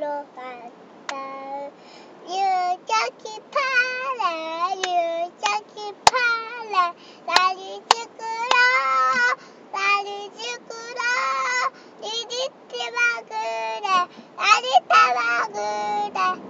ろかった夕焼パラ夕きパララリジクロラリジクロリリッチマグレラリタマグレ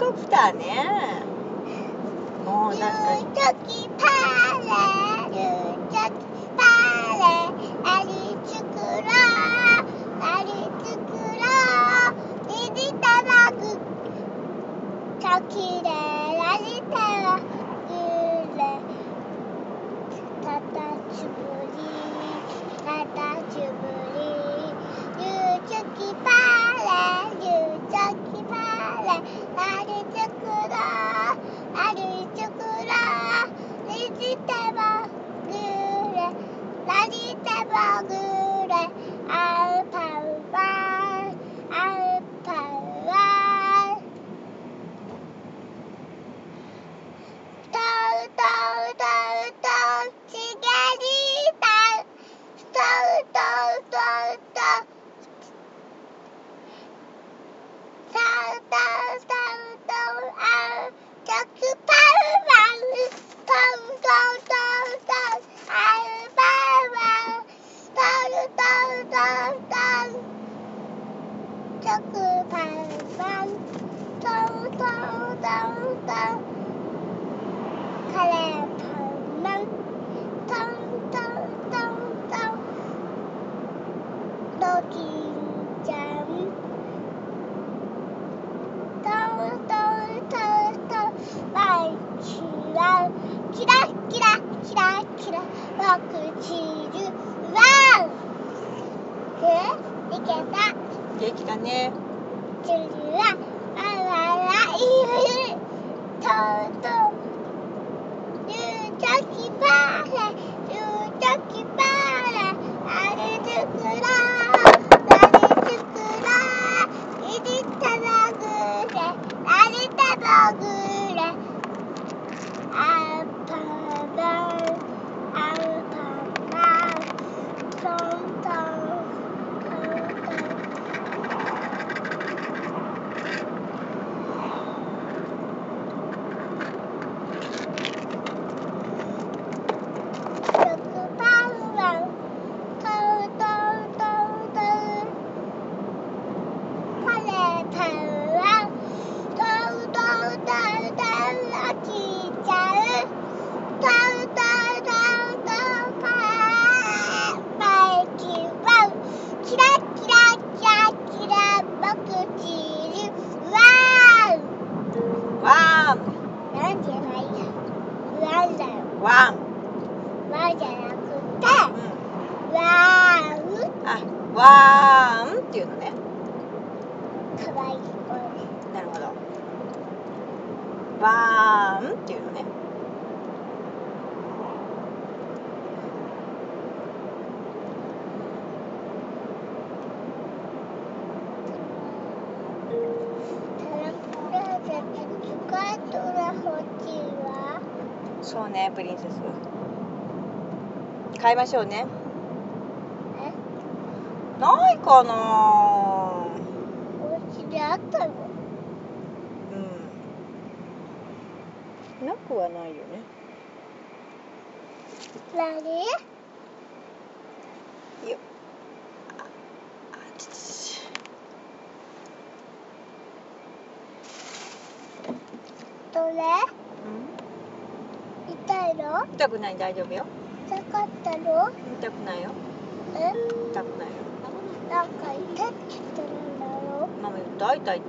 コプターね。もう確かにチョキパーレチョキパー。レありつくろう。ありつくろう。にじたらくチョキレ Hadi tabağı. わーンっていうのね。かわいい声。なるほどわーンっていうのね。そうねプリンセス買いましょうねないかな。お家であったの？うん。なくはないよね。何？よああちどれ？うん？痛いの？痛くない？大丈夫よ。痛かったの？痛くないよ。え？痛くないよ。なんか痛いって言ってるんだろママ言った痛いって。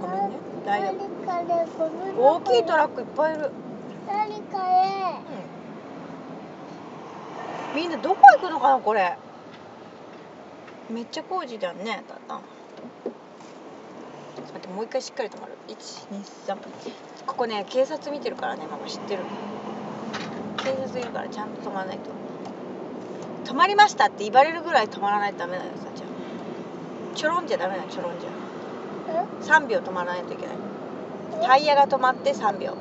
ごめんね。大丈何かねゴミ夫大きいトララックいっぱいいる何かねみんなどこ行くのかなこれ。めっちゃ工事だねただ待ってもう一回しっかり止まる。123ここね警察見てるからねママ知ってる。警察いるからちゃんと止まらないと止まりましたって言われるぐらい止まらないとダメだよさちゃん。ちょろんじゃダメだよちょろんじゃ。3秒止まらないといけない。タイヤが止まって3秒。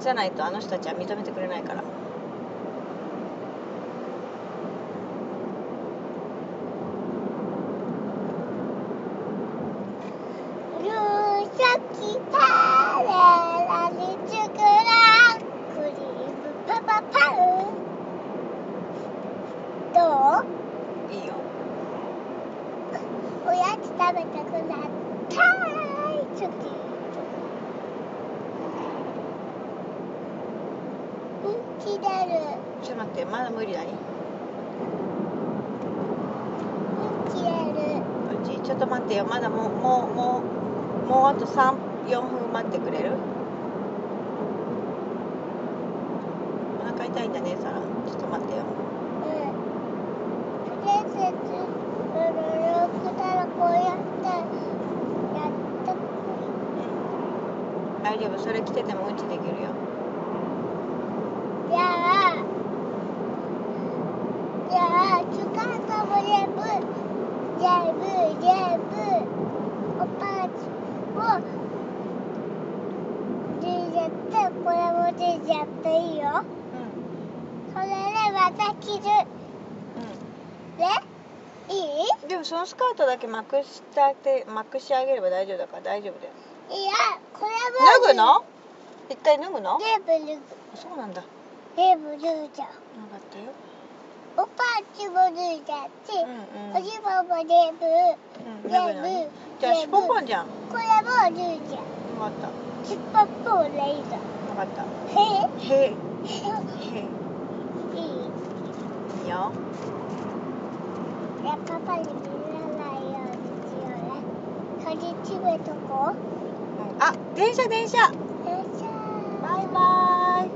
じゃないとあの人たちは認めてくれないから。ルーシャキパレラにチョコラクリームパパパンどういいよおやつ食べたくなったーいチョキうんち出るちょっと待ってまだ無理だね。うんち出るうちちょっと待ってよ。まだもうもうもうもうあと34分待ってくれる？お腹痛いんだねサラちょっと待ってようんプレゼントのロックたらこうやってやってく大丈夫それ着ててもうんちできるよ。じゃあじゃあスカートも全部全部全部おパンツも脱いじゃってこれも脱いじゃっていいよ。うそれでまた着る。ん、ねいい？うん、でもそのスカートだけまくしてあげまくしてあげれば大丈夫だから大丈夫だよいやこれも脱ぐの？一回脱ぐの？全部脱ぐそうなんだ。よ全部脱いじゃうかったよ。おパンツも脱いじゃって、うんうん。おじぼも全部うん脱ぐのね。じゃあシュポポンじゃん。よこれも脱いじゃうかった。スッポッポレイザよかった。ーへ。へ。えへ。えい。いえいいよパパに見らないようにしようね。鍵閉めとこあ電車電車。バイバイ。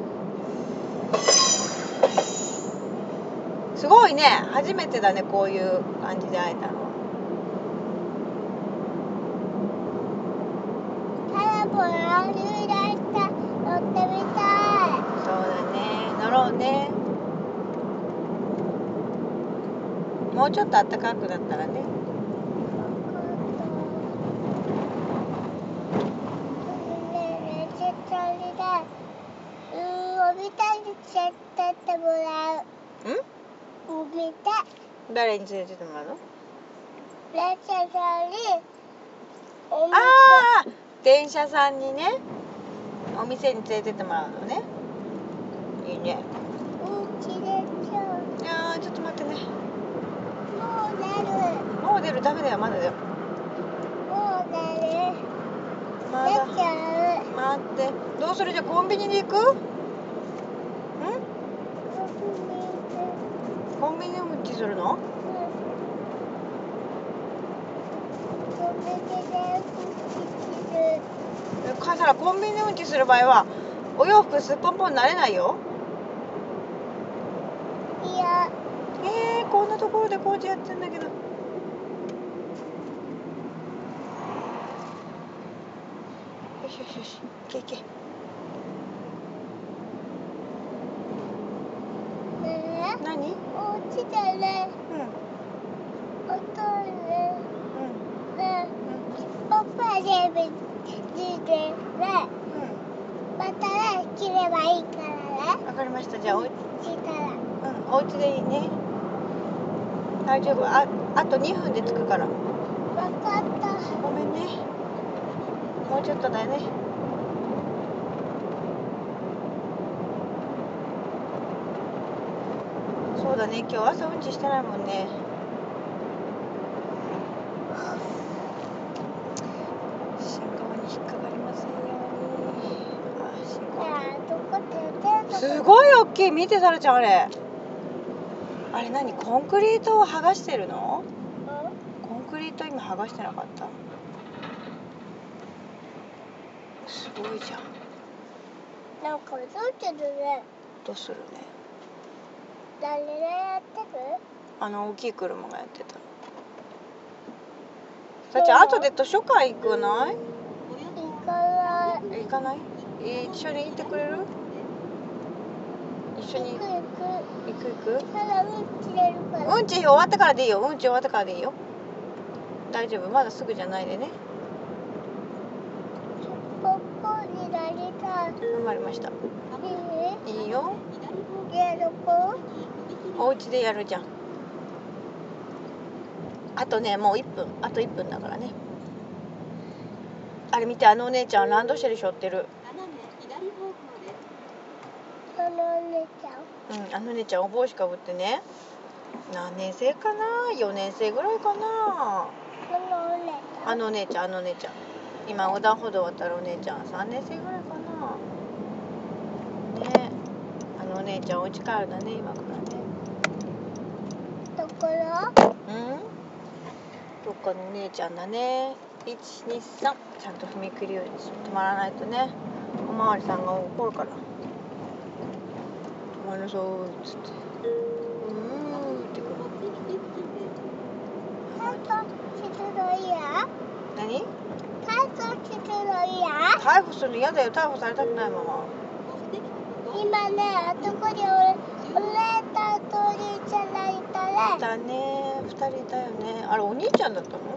すごいね。初めてだねこういう感じで会えたの。タラボラにいらした。乗ってみたい。そうだね。乗ろうね。もうちょっと暖かくなったらねねえ絶対にだうーんおみたいに連れてってもらんうおみたい。誰に連れてってもらうの？列車さんに。ああ電車さんにね。お店に連れてってもらうのね。いいね。うんちでちゃいやーちょっと待ってね。うもう出る。もう出る？ダメだよ。まだだよ。もう出る。まだ。出ちゃう。待って。どうする？じゃあコンビニで行く？するの？かさらコンビニでうんちする場合はお洋服すっぽんぽんになれないよ。いや、えー、こんなところで工事やってんだけど。よしよしよし行け行け。ね何？うんえ、お家だね、おトイレ、うんねうん。パパで見てね、またね、切ればいいからね、わかりました。じゃあお,、うん、したら。お家でいいね大丈夫。ああと2分で着くから。わかった。ごめんね。もうちょっとだよねね今日朝うんちしてないもんね。すごい大きい。見てちゃんあれ。あれ何コンクリートを剥がしてるの？コンクリート今剥がしてなかった。すごいじゃん。なんか映ってるね。どうするね。誰がやってる？あの大きい車がやってたさっちゃん後で図書館行くない？行かない。行かない？え一緒に行ってくれる？一緒に？行く行く。行く行く？ただうんちれるから。うんち終わったからでいいよ。うんち終わったからでいいよ。大丈夫？まだすぐじゃないでね。ここになりたい。頑張りました。いい？いよ。いやどこお家でやるじゃん。あとねもう1分。あと1分だからね。あれ見てあのお姉ちゃんランドセル背負ってる。そのお姉ちゃん。うんあの姉ちゃんお帽子かぶってね。何年生かな？4年生ぐらいかな。そのお姉ちゃん。あのお姉ちゃんあのお姉ちゃん。今横断歩道渡るお姉ちゃん3年生ぐらいかなねあのお姉ちゃんお家帰るだね今からね。ところ？うん？どっかのお姉ちゃんだね。123ちゃんと踏切を止まらないとね。おまわりさんが怒るから。止まるぞーっつって。うーってくる観光するの嫌何？逮捕するの嫌だよ。逮捕されたくないまま今ねあそこにおお姉ちゃんとお兄ちゃんがいたね。だね。二人いたよね。あれお兄ちゃんだったの？